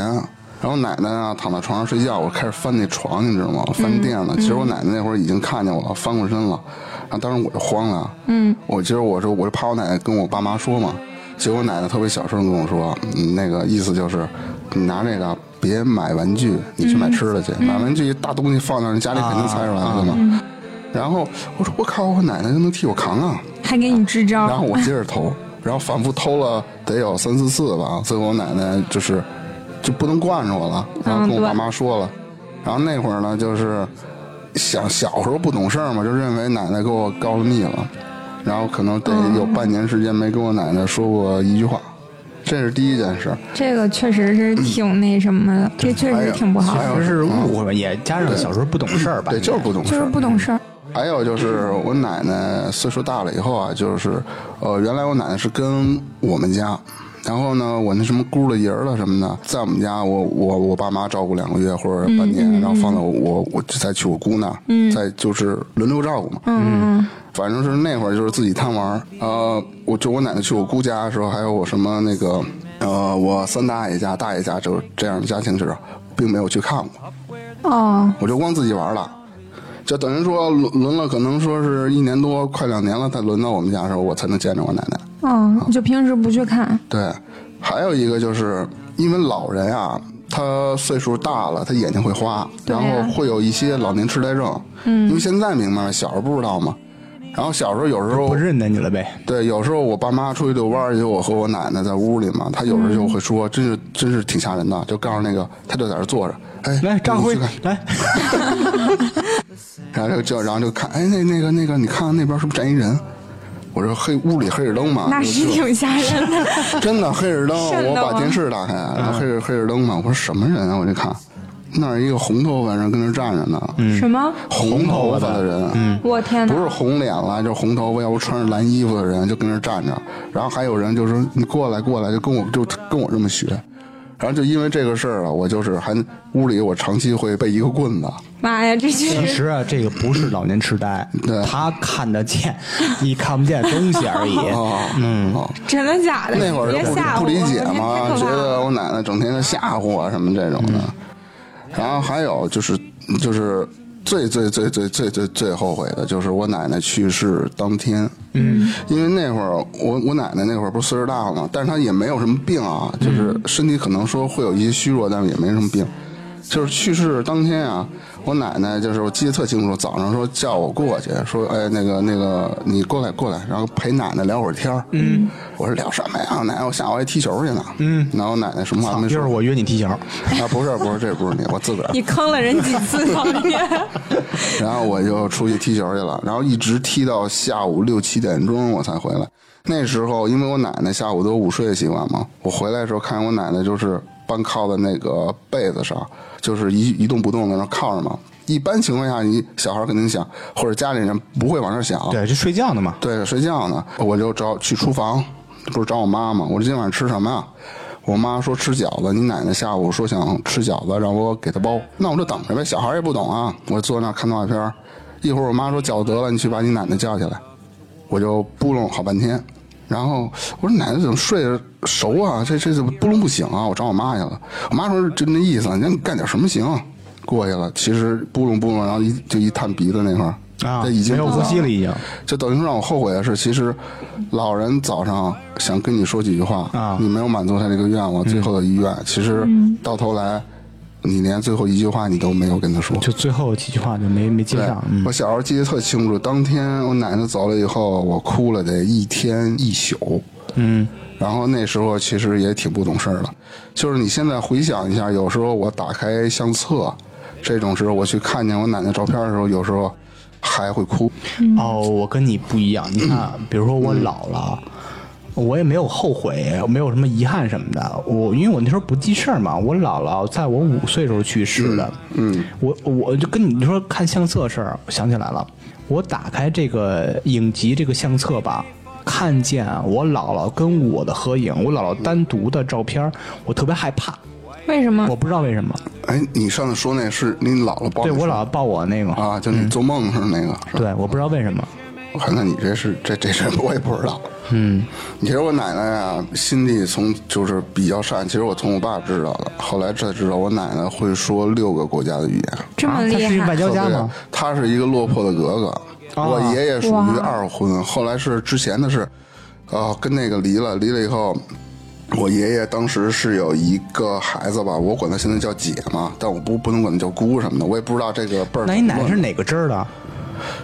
然后奶奶啊躺在床上睡觉，我开始翻那床，你知道吗？翻垫了。其实我奶奶那会儿已经看见我了，翻过身了。然后当时我就慌了，嗯，我其实我说我就怕我奶奶跟我爸妈说嘛。结果我奶奶特别小声跟我说，嗯，那个意思就是你拿这个别买玩具，你去买吃的去。买玩具大东西放那儿，你家里肯定猜出来了嘛。然后我说我靠，我奶奶就能替我扛啊。还给你支招然，后我接着偷，然后反复偷了得有三四次吧，最后我奶奶就是就不能惯着我了，然后跟我爸妈说了，然后那会儿呢就是小小时候不懂事儿嘛，就认为奶奶给我告了密了，然后可能得有半年时间没跟我奶奶说过一句话，这是第一件事。这个确实是挺那什么的，这确实挺不好的，还有这是误会吧，也加上小时候不懂事儿吧。对，就是不懂事就是。不懂事儿。还有就是我奶奶岁数大了以后啊，就是呃，原来我奶奶是跟我们家，然后呢，我那什么姑的爷儿了什么的，在我们家，我我我爸妈照顾两个月或者半年，然后放到我我再去我姑那儿，再就是轮流照顾嘛。嗯，反正是那会儿就是自己贪玩儿，呃，我就我奶奶去我姑家的时候，还有我什么那个呃，我三大爷家、大爷家，就是这样的家庭就是，并没有去看过。哦，我就光自己玩了，就等于说轮轮了，可能说是一年多，快两年了，才轮到我们家的时候，我才能见着我奶奶。嗯，就平时不去看，对，还有一个就是因为老人啊，他岁数大了，他眼睛会花，对然后会有一些老年痴呆症。嗯，因为现在明白了，小时候不知道嘛。然后小时候有时候不认得你了呗。对，有时候我爸妈出去遛弯儿，就我和我奶奶在屋里嘛，他有时候就会说，真是真是挺吓人的，就告诉那个，他就在这坐着，哎，来，张辉来，然后就就然后就看，哎，那那个那个，你看看那边是不是站一人？我说黑屋里黑着灯嘛，那是挺吓人的。真的黑着灯，我把电视打开，然后黑着黑着灯嘛，我说什么人啊？我就看，那儿一个红头发人跟那儿站着呢，什么？红头发的人，嗯，我天哪！不是红脸了，就是红头发，要不穿着蓝衣服的人就跟那儿站着，然后还有人就说你过来过来，就跟我就跟我这么学。然后就因为这个事儿啊，我就是还屋里我长期会被一个棍子，妈呀，这其确实实啊，这个不是老年痴呆，对他看得见你看不见东西而已。哦，嗯，哦，真的假的？那会儿就不别吓不理解嘛，觉得我奶奶整天的吓唬我什么这种的。然后还有就是就是最最最最最最最后悔的就是我奶奶去世当天，嗯，因为那会儿我我奶奶那会儿不是岁数大了嘛，但是她也没有什么病啊，就是身体可能说会有一些虚弱，但是也没什么病。就是去世当天啊，我奶奶就是我记得特清楚，早上说叫我过去，说哎那个那个你过来过来，然后陪奶奶聊会儿天儿。嗯，我说聊什么呀？奶奶，我下午还踢球去呢。嗯，然后奶奶什么话没说。就是我约你踢球，啊，不是不是，这不是你，我自个儿。你坑了人几次老爷？然后我就出去踢球去了，然后一直踢到下午六七点钟我才回来。那时候因为我奶奶下午都有午睡的习惯嘛，我回来的时候看见我奶奶就是半靠在那个被子上，就是一一动不动的，然后靠着嘛。一般情况下，你小孩肯定想，或者家里人不会往那儿想，对，就睡觉呢嘛。对，睡觉呢，我就找去厨房，不是找我妈吗？我说今天晚上吃什么呀？我妈说吃饺子，你奶奶下午说想吃饺子，让我给她包，那我就等着呗。小孩也不懂啊，我坐那儿看动画片一会儿我妈说饺子得了，你去把你奶奶叫起来，我就扑弄好半天。然后我说奶奶怎么睡着熟啊？这这怎么扑棱不醒啊？我找我妈去了。我妈说就那意思，你让你干点什么行？过去了，其实扑棱扑棱，然后一就一探鼻子那块儿啊，这已经没有呼吸了，已经。就等于说让我后悔的是，其实老人早上想跟你说几句话，啊你没有满足他这个愿望，最后的遗愿，其实到头来，你连最后一句话你都没有跟他说。就最后几句话就没没接上。嗯我小时候记得特清楚，当天我奶奶走了以后，我哭了得一天一宿。嗯，然后那时候其实也挺不懂事儿的，就是你现在回想一下，有时候我打开相册，这种时候我去看见我奶奶照片的时候，有时候还会哭。哦，我跟你不一样。你看，比如说我老了。我也没有后悔，没有什么遗憾什么的。我因为我那时候不记事儿嘛，我姥姥在我五岁时候去世的。嗯，我我就跟你说看相册的事儿，我想起来了。我打开这个影集这个相册吧，看见我姥姥跟我的合影，我姥姥单独的照片儿，我特别害怕，为什么我？不知道为什么。哎，你上次说那是你姥姥抱对我姥姥抱我那个，啊，就你做梦似的那个，是吧？对，我不知道为什么。我看看你这是这这这我也不知道。嗯，其实我奶奶啊，心地从就是比较善。其实我从我爸知道的，后来才知道我奶奶会说六个国家的语言。这么厉害是一外？交家吗？他是一个落魄的格格。啊我爷爷属于二婚，后来是之前的是，呃，跟那个离了，离了以后。我爷爷当时是有一个孩子吧，我管他现在叫姐嘛，但我不不能管他叫姑什么的，我也不知道这个辈儿。那你奶奶是哪个支儿的？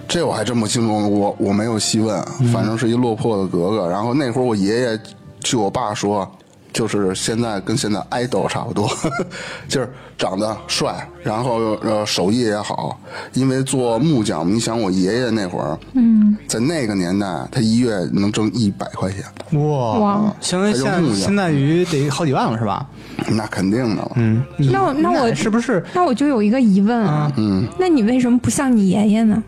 这我还真不清楚，我我没有细问，反正是一落魄的格格。然后那会儿我爷爷，据我爸说，就是现在跟现在爱豆差不多，就是长得帅，然后呃手艺也好。因为做木匠，你想我爷爷那会儿，嗯，在那个年代，他一月能挣一百块钱，哇哇相当于现在现在于得好几万了是吧？那肯定的了。嗯，那我那我是不是那我就有一个疑问啊，嗯，那你为什么不像你爷爷呢？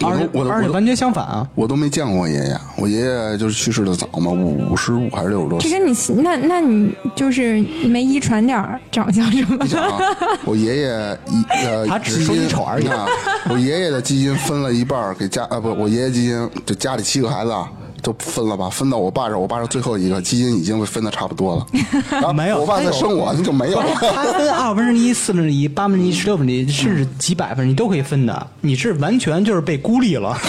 我而我都我都而且完全相反啊？我都没见过我爷爷，我爷爷就是去世的早嘛，五十五还是六十多岁。这跟你那那你就是没遗传点儿长相什么的？啊，我爷爷一呃，他只是说基因你丑而已啊。我爷爷的基因分了一半给家啊，不，我爷爷基因就家里七个孩子啊，都分了吧，分到我爸这儿，我爸是最后一个，基因已经被分的差不多了。然后没有我爸再生我就没有了。他分二分之一、四分之一、八分之一、十六分之一，甚至几百分，你都可以分的。你是完全就是被孤立了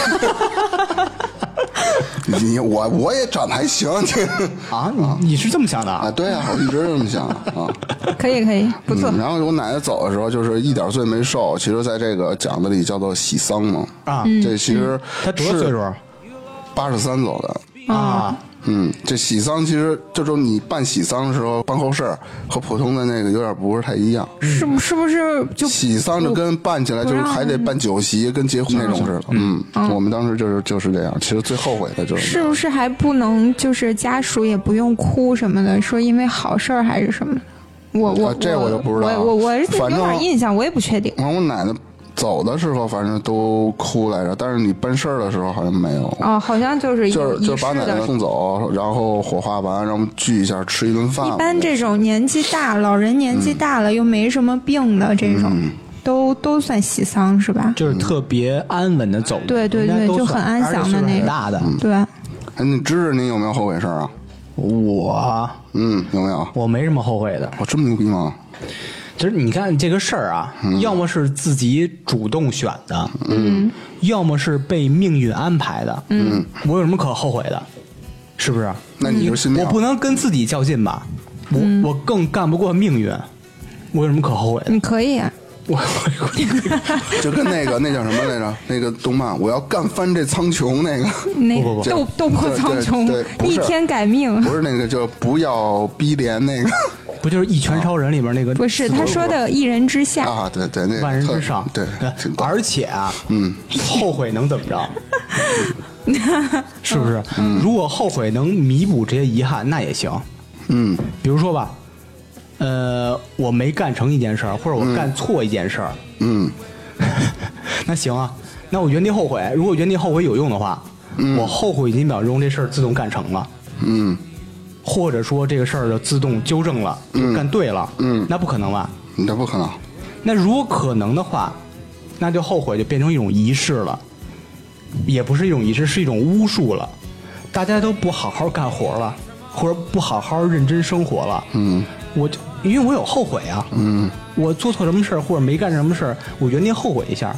你我我也长得还行，这啊！你你是这么想的啊，啊？对啊，我一直这么想 啊。可以可以，不错嗯。然后我奶奶走的时候，就是一点罪没受。其实，在这个讲的里叫做喜丧嘛。啊，这其实他多大岁数？八十三走的。啊，嗯，这喜丧其实就是你办喜丧的时候办后事儿和普通的那个有点不是太一样。是不是不是就喜丧就跟办起来就是还得办酒席，跟结婚那种似的。嗯，我们当时就是就是这样。其实最后悔的就是是不是还不能就是家属也不用哭什么的，说因为好事儿还是什么？我我、啊这我就不知道我我我是有点印象，我也不确定。完我奶奶走的时候，反正都哭来着，但是你办事儿的时候好像没有。哦，好像就是就是就把奶奶。送走，然后火化完，然后聚一下吃一顿饭。一般这种年纪大，老人年纪大了又没什么病的这种，嗯都都算喜丧是吧？就是特别安稳的走，对对对就很安详的那种大的。对，哎，你知识你有没有后悔事儿啊？我嗯，有没有？我没什么后悔的，我这么牛逼吗？就是你看这个事儿啊，要么是自己主动选的，嗯，要么是被命运安排的，嗯，我有什么可后悔的？是不是？那你就信我不能跟自己较劲吧？我、我更干不过命运，我有什么可后悔的？你可以啊。我我 就跟那个那叫什么来着？那个动漫，我要干翻这苍穹那个，那不不不斗斗破苍穹逆天改命。不是那个，就不要逼连那个 不就是《一拳超人》里边那个？不是，他说的一人之下，啊，对对，那万人之上，对，而且啊，嗯，后悔能怎么着？是不是？如果后悔能弥补这些遗憾，那也行。嗯比如说吧，呃，我没干成一件事儿，或者我干错一件事儿，嗯 那行啊，那我原地后悔。如果原地后悔有用的话，我后悔几秒钟，这事儿自动干成了。嗯，或者说这个事儿就自动纠正了，嗯干对了，嗯那不可能吧？你这不可能。那如果可能的话，那就后悔就变成一种仪式了，也不是一种仪式，是一种巫术了。大家都不好好干活了，或者不好好认真生活了。嗯我就因为我有后悔啊，嗯，我做错什么事儿或者没干什么事儿，我原地后悔一下，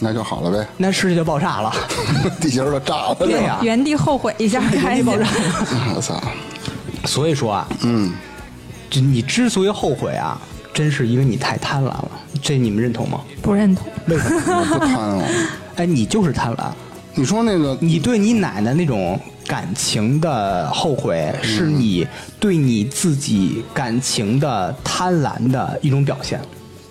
那就好了呗，那世界就爆炸了。地球都炸了。对呀、原地后悔一下，原开爆炸。我操，所以说啊，嗯，就你之所以后悔啊，真是因为你太贪婪了。这你们认同吗？不认同。为什么？我不贪了。哎，你就是贪婪。你说那个，你对你奶奶那种感情的后悔，是你对你自己感情的贪婪的一种表现。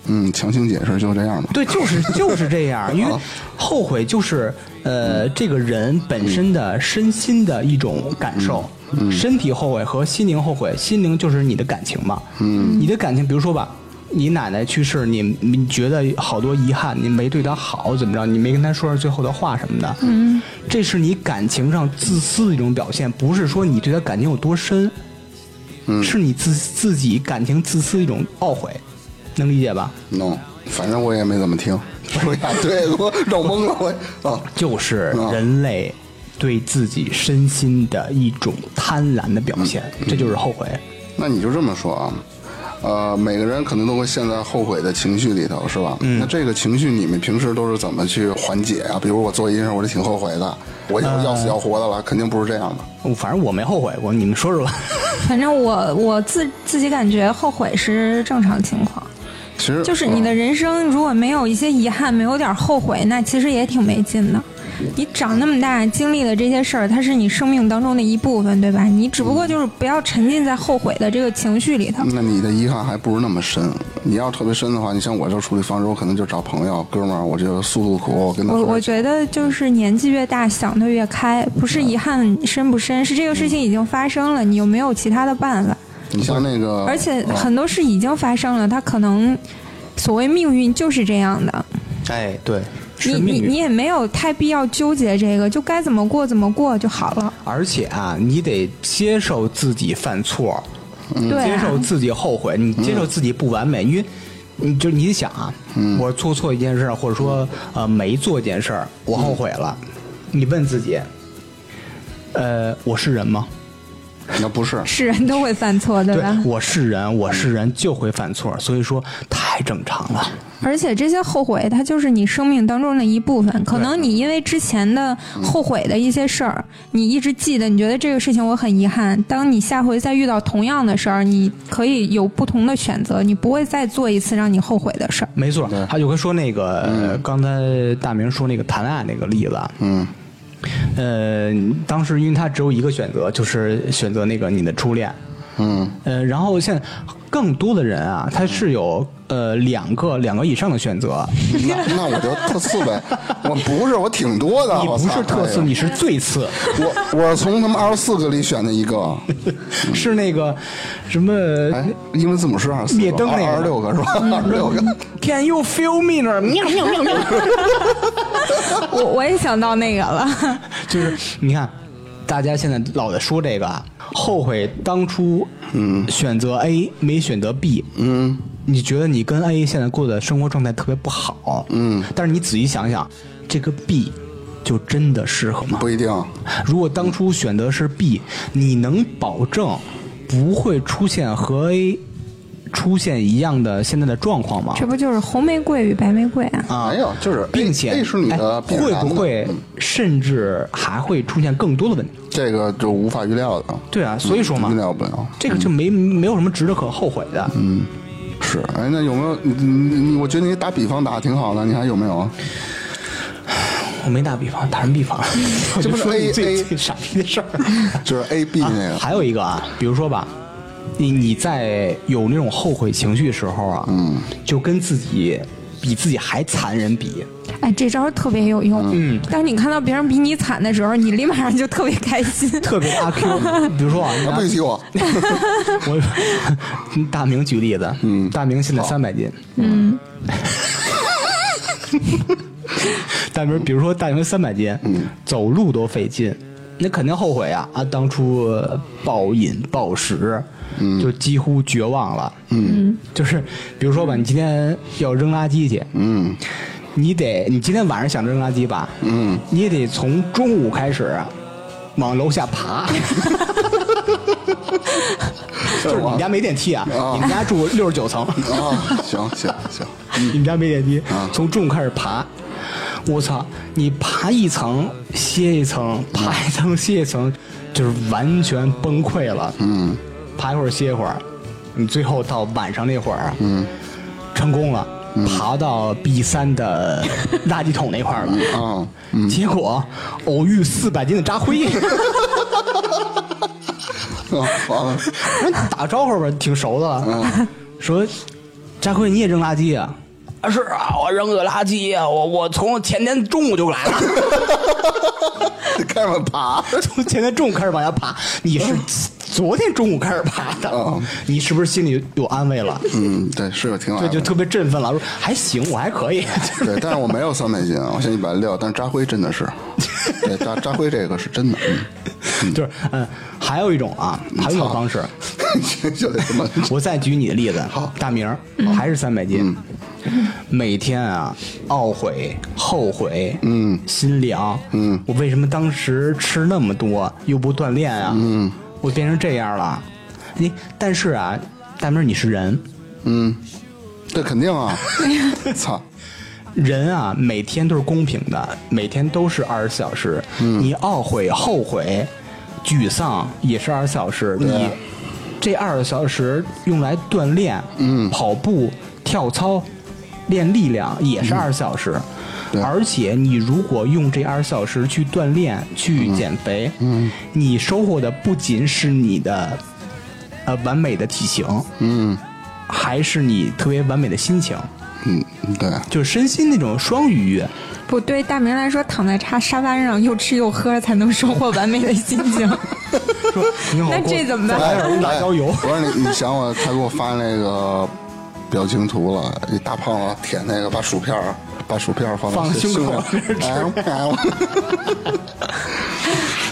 嗯，强行解释就这样吧。对，就是就是这样，因为 后悔就是呃这个人本身的身心的一种感受。身体后悔和心灵后悔，心灵就是你的感情嘛。嗯，你的感情，比如说吧，你奶奶去世，你你觉得好多遗憾，你没对她好，怎么着？你没跟她说上最后的话什么的。嗯，这是你感情上自私的一种表现，不是说你对她感情有多深，嗯是你自自己感情自私的一种懊悔，能理解吧？no，反正我也没怎么听。说呀，对，我绕懵了我啊。就是人类对自己身心的一种贪婪的表现，这就是后悔。那你就这么说啊，呃，每个人可能都会陷在后悔的情绪里头，是吧？嗯。那这个情绪你们平时都是怎么去缓解啊？比如我做一件事，我就挺后悔的，我要要死要活的了，肯定不是这样的。反正我没后悔过，你们说说吧。反正我我自自己感觉后悔是正常情况，其实就是你的人生如果没有一些遗憾，没有点后悔，那其实也挺没劲的。你长那么大经历的这些事儿，它是你生命当中的一部分，对吧？你只不过就是不要沉浸在后悔的这个情绪里头。那你的遗憾还不如那么深。你要特别深的话，你像我这处理方式，我可能就找朋友、哥们儿，我就诉诉苦，我跟他我说我觉得就是年纪越大，想的越开，不是遗憾深不深，是这个事情已经发生了，你有没有其他的办法？你像那个，而且啊很多事已经发生了，它可能所谓命运就是这样的，哎，对，你是命运。你你也没有太必要纠结这个，就该怎么过怎么过就好了。而且啊，你得接受自己犯错，对啊接受自己后悔，你接受自己不完美，因为你就你想啊，我做错一件事儿，或者说呃没做一件事儿，我后悔了，你问自己，呃，我是人吗？那不是，是人都会犯错，对吧？我是人，我是人就会犯错，所以说太正常了。而且这些后悔，它就是你生命当中的一部分。可能你因为之前的后悔的一些事儿，你一直记得，你觉得这个事情我很遗憾。当你下回再遇到同样的事儿，你可以有不同的选择，你不会再做一次让你后悔的事儿。没错，他就会说那个、呃刚才大明说那个谈恋爱那个例子啊，嗯呃，当时因为他只有一个选择，就是选择那个你的初恋，嗯，呃，然后现在更多的人啊，他是有呃两个两个以上的选择，那那我就特次呗。我不是，我挺多的。你不我操是特次，你是最次，我我是从他们二十四个里选的一个，是那个什么哎，英文字母是二十四，灭灯那个二十六个是吧？二十六个。Can you feel me 呢？喵喵喵喵，我我也想到那个了，就是你看，大家现在老在说这个啊，后悔当初嗯。选择 A 没选择 B，嗯，你觉得你跟 A 现在过的生活状态特别不好，嗯，但是你仔细想想，这个 B 就真的适合吗？不一定。如果当初选择是 B，你能保证不会出现和 A 出现一样的现在的状况吗？这不就是红玫瑰与白玫瑰啊？啊没有，就是并且 A 是你的哎会不会甚至还会出现更多的问题？这个就无法预料的，对啊，所以说嘛预，料不了。这个就没没有什么值得可后悔的。嗯，是。哎，那有没有？你你你，我觉得你打比方打的挺好的，你还有没有啊？我没打比方，打什么比方？就这不是说你 A- 最 A- 最傻逼的事儿。就是 A B 那个，还有一个啊，比如说吧，你你在有那种后悔情绪的时候啊，嗯，就跟自己比自己还残忍比，哎，这招特别有用。嗯，当你看到别人比你惨的时候，你立马上就特别开心。特别的阿 Q。比如说啊，对，不许提我。我大明举例子，嗯，大明现在三百斤，嗯，大明比如说大明三百斤，嗯，走路都费劲，那肯定后悔啊啊！当初暴饮暴食，就几乎绝望了。嗯，就是比如说吧，你今天要扔垃圾去，嗯你得你今天晚上想扔垃圾吧，嗯，你也得从中午开始往楼下爬。就是你们家没电梯啊，啊你们家住六十九层，啊，行行行，你们家没电梯啊，从中午开始爬。我操！你爬一层歇一层，爬一层歇一层，就是完全崩溃了。嗯爬一会儿歇一会儿，你最后到晚上那会儿，嗯成功了，爬到 B 三的垃圾桶那块儿了。嗯结果偶遇四百斤的扎辉，啊完了，人 打个招呼吧，挺熟的了，嗯说扎辉你也扔垃圾啊？啊是啊，我扔个垃圾啊，我我从前天中午就来了，开始往爬，从前天中午开始往下爬，你是昨天中午开始爬的。嗯，你是不是心里有安慰了？嗯，对，是有挺好对，就特别振奋了，说还行，我还可以。对，但是我没有三百斤啊，我现在一百六，但是扎辉真的是，对扎扎辉这个是真的，嗯，就是嗯，还有一种啊，还有一种方式，就得这么，我再举你的例子，好。大明还是三百斤，每天啊懊悔、后悔，嗯。心凉，嗯。我为什么当时吃那么多又不锻炼啊？嗯我变成这样了，你但是啊，大明儿你是人，嗯，这肯定啊，操，人啊每天都是公平的，每天都是二十四小时，嗯。你懊悔、后悔、沮丧也是二十四小时，你这二十小时用来锻炼，嗯跑步、跳操、练力量也是二十四小时。而且你如果用这二十小时去锻炼、去减肥，嗯你收获的不仅是你的呃完美的体型，嗯。还是你特别完美的心情，嗯，对，就是身心那种双愉悦。不对大明来说，躺在沙沙发上又吃又喝，才能收获完美的心情。说你好，那这怎么办？来点辣椒油。哎。我说你，你想我，他给我发那个表情图了，一大胖子舔那个，把薯片儿把薯片儿放放胸口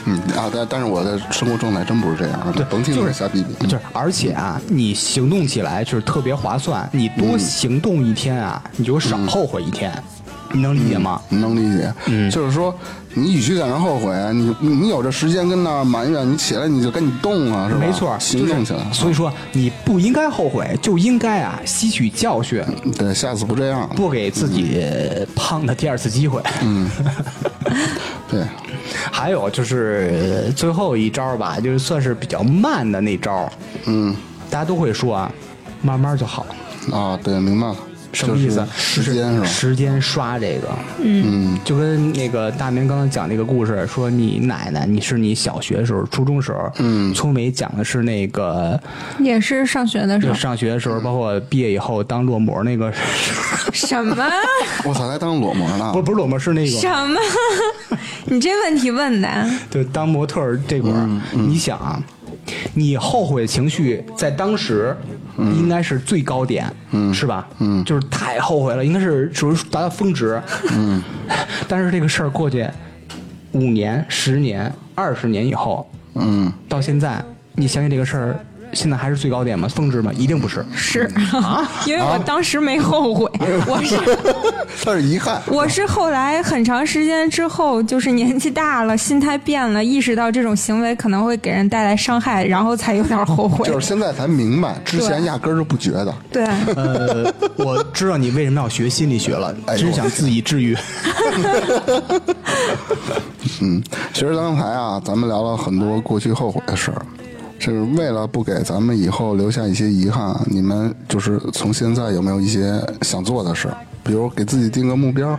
嗯啊，但但是我的生活状态真不是这样，对甭听就是他瞎逼逼。就是，而且啊，你行动起来就是特别划算。你多行动一天啊，你就少后悔一天。你能理解吗？你能理解，嗯就是说，你与其在那儿后悔，你你你有这时间跟那儿埋怨，你起来你就赶紧动啊，是吧？没错，行动起来。就是所以说，你不应该后悔，就应该啊吸取教训，对，下次不这样。不给自己胖的第二次机会。嗯，对，还有就是呃最后一招吧，就是算是比较慢的那招，嗯大家都会说啊，慢慢就好。啊，对，明白了。什么意思？就是时间是吧？时间刷这个，嗯。就跟那个大明刚刚讲那个故事，说你奶奶，你是你小学时候、初中时候，嗯。聪梅讲的是那个也是上学的时候，上学的时候，包括毕业以后当裸模那个，什么？我操，还当裸模呢？不 不是裸模，是那个。什，么？你这问题问的，对当模特这会儿，你想啊，你后悔的情绪在当时应该是最高点，是吧？嗯就是太后悔了，应该是属于达到峰值。嗯，但是这个事儿过去五年、十年、二十年以后，嗯，到现在，你相信这个事儿现在还是最高点吗？峰值吗？一定不是。是 因为我当时没后悔，我是 但是遗憾。我是后来很长时间之后，就是年纪大了，心态变了，意识到这种行为可能会给人带来伤害，然后才有点后悔。就是现在才明白，之前压根儿就不觉得。对，呃，我知道你为什么要学心理学了，只想自己治愈。嗯，其实刚才啊，咱们聊了很多过去后悔的事儿，是为了不给咱们以后留下一些遗憾。你们就是从现在有没有一些想做的事？比如给自己定个目标，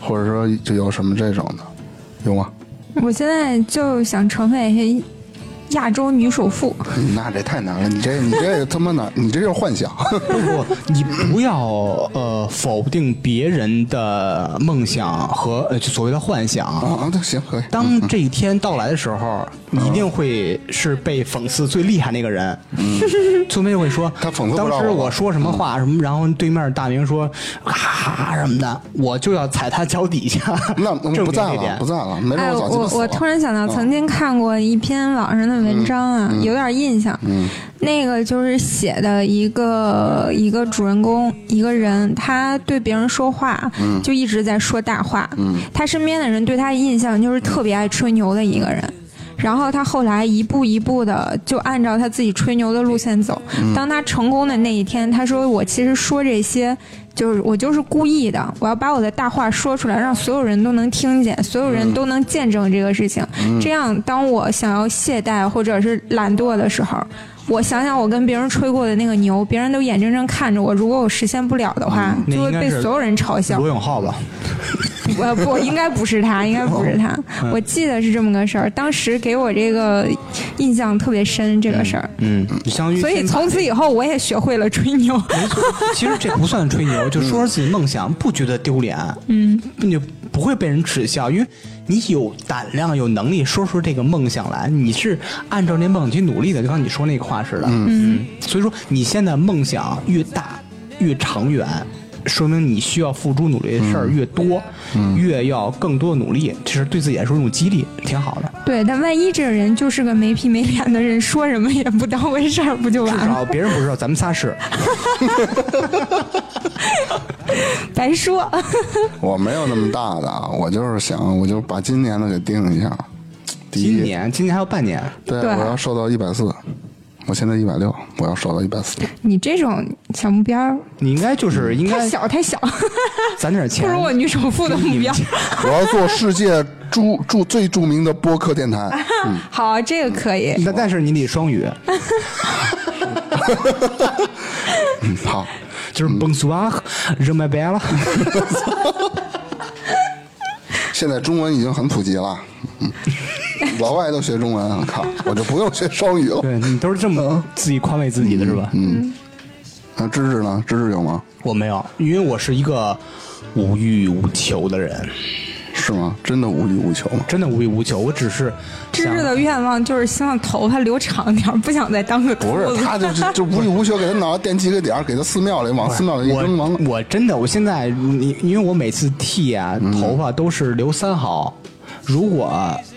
或者说就有什么这种的，有吗？我现在就想成为亚洲女首富。那这太难了，你这你这 他妈的，你这就是幻想。不不，你不要呃否定别人的梦想和呃就所谓的幻想。啊，对，行，可以。当这一天到来的时候，你一定会是被讽刺最厉害那个人。嗯，村民会说，他讽刺不当时我我说什么话什么，然后对面大明说啊什么的，我就要踩他脚底下。那不在了，不在了，没准哎。我我突然想到，曾经看过一篇网上的文章啊，有点印象。那个就是写的一个一个主人公，一个人，他对别人说话，就一直在说大话。他身边的人对他的印象就是特别爱吹牛的一个人。然后他后来一步一步的就按照他自己吹牛的路线走。当他成功的那一天，他说：“我其实说这些，就是我就是故意的，我要把我的大话说出来，让所有人都能听见，所有人都能见证这个事情。这样，当我想要懈怠或者是懒惰的时候。”我想想，我跟别人吹过的那个牛，别人都眼睁睁看着我，如果我实现不了的话，就会被所有人嘲笑。罗永浩吧？我不，应该不是他，应该不是他。我记得是这么个事儿，当时给我这个印象特别深，这个事儿。嗯，相遇所以从此以后，我也学会了吹牛。没错，其实这不算吹牛，就说说自己梦想，不觉得丢脸，嗯，你不会被人耻笑，因为你有胆量、有能力说出这个梦想来，你是按照那梦想去努力的，就像你说那个话似的，嗯嗯，所以说你现在梦想越大、越长远。说明你需要付出努力的事儿越多，越要更多的努力，其实对自己来说一种激励，挺好的。对，但万一这个人就是个没皮没脸的人，说什么也不当回事儿，不就完了？少别人不知道，咱们仨是。白说。我没有那么大的啊，我就是想，我就把今年的给定一下。第一，今年，今年还有半年，对，对我要瘦到一百四，我现在一百六，我要瘦到一百四。你这种小目标你应该就是应太该小太小，攒点钱。不如我女首富的目标。我要做世界著著最著名的播客电台。嗯，好，这个可以。但但是你得双语，嗯好，就是 Bonsoir，热麦白了。现在中文已经很普及了，嗯，老外都学中文，靠，我就不用学双语了。对你都是这么自己宽慰自己的是吧？嗯，那芝芝呢？芝芝有吗？我没有，因为我是一个无欲无求的人，是吗？真的无欲无求吗？真的无欲无求。我只是想芝芝的愿望就是希望头发留长点，不想再当个不是，他就 就就无欲无求，给他脑袋垫几个点儿，给他寺庙里往寺庙里一扔，完了我。我真的，我现在你因为我每次剃啊头发都是留三毫，如果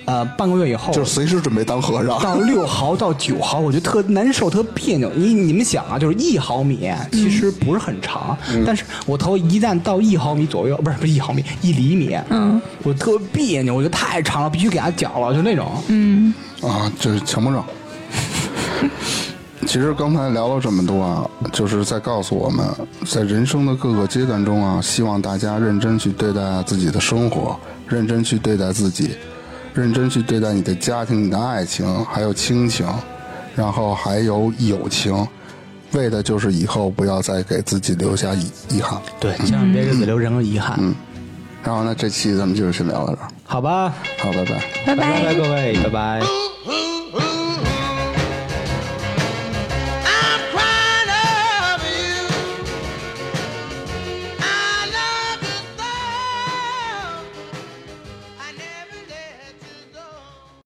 呃半个月以后就随时准备当和尚。到六毫到九毫，我觉得特难受，特别扭。你你们想啊，就是一毫米其实不是很长，但是我头一旦到一毫米左右，不是不是一毫米，一厘米，嗯，我特别扭，我觉得太长了，必须给它绞了，就那种。嗯，啊，就是强迫症。其实刚才聊了这么多啊，就是在告诉我们，在人生的各个阶段中啊，希望大家认真去对待自己的生活，认真去对待自己，认真去对待你的家庭、你的爱情，还有亲情，然后还有友情，为的就是以后不要再给自己留下遗遗憾。对，千万别给自己留任何遗憾。嗯然后呢，这期咱们就先聊到这儿，好吧，好，拜拜。拜拜拜，各位，拜拜。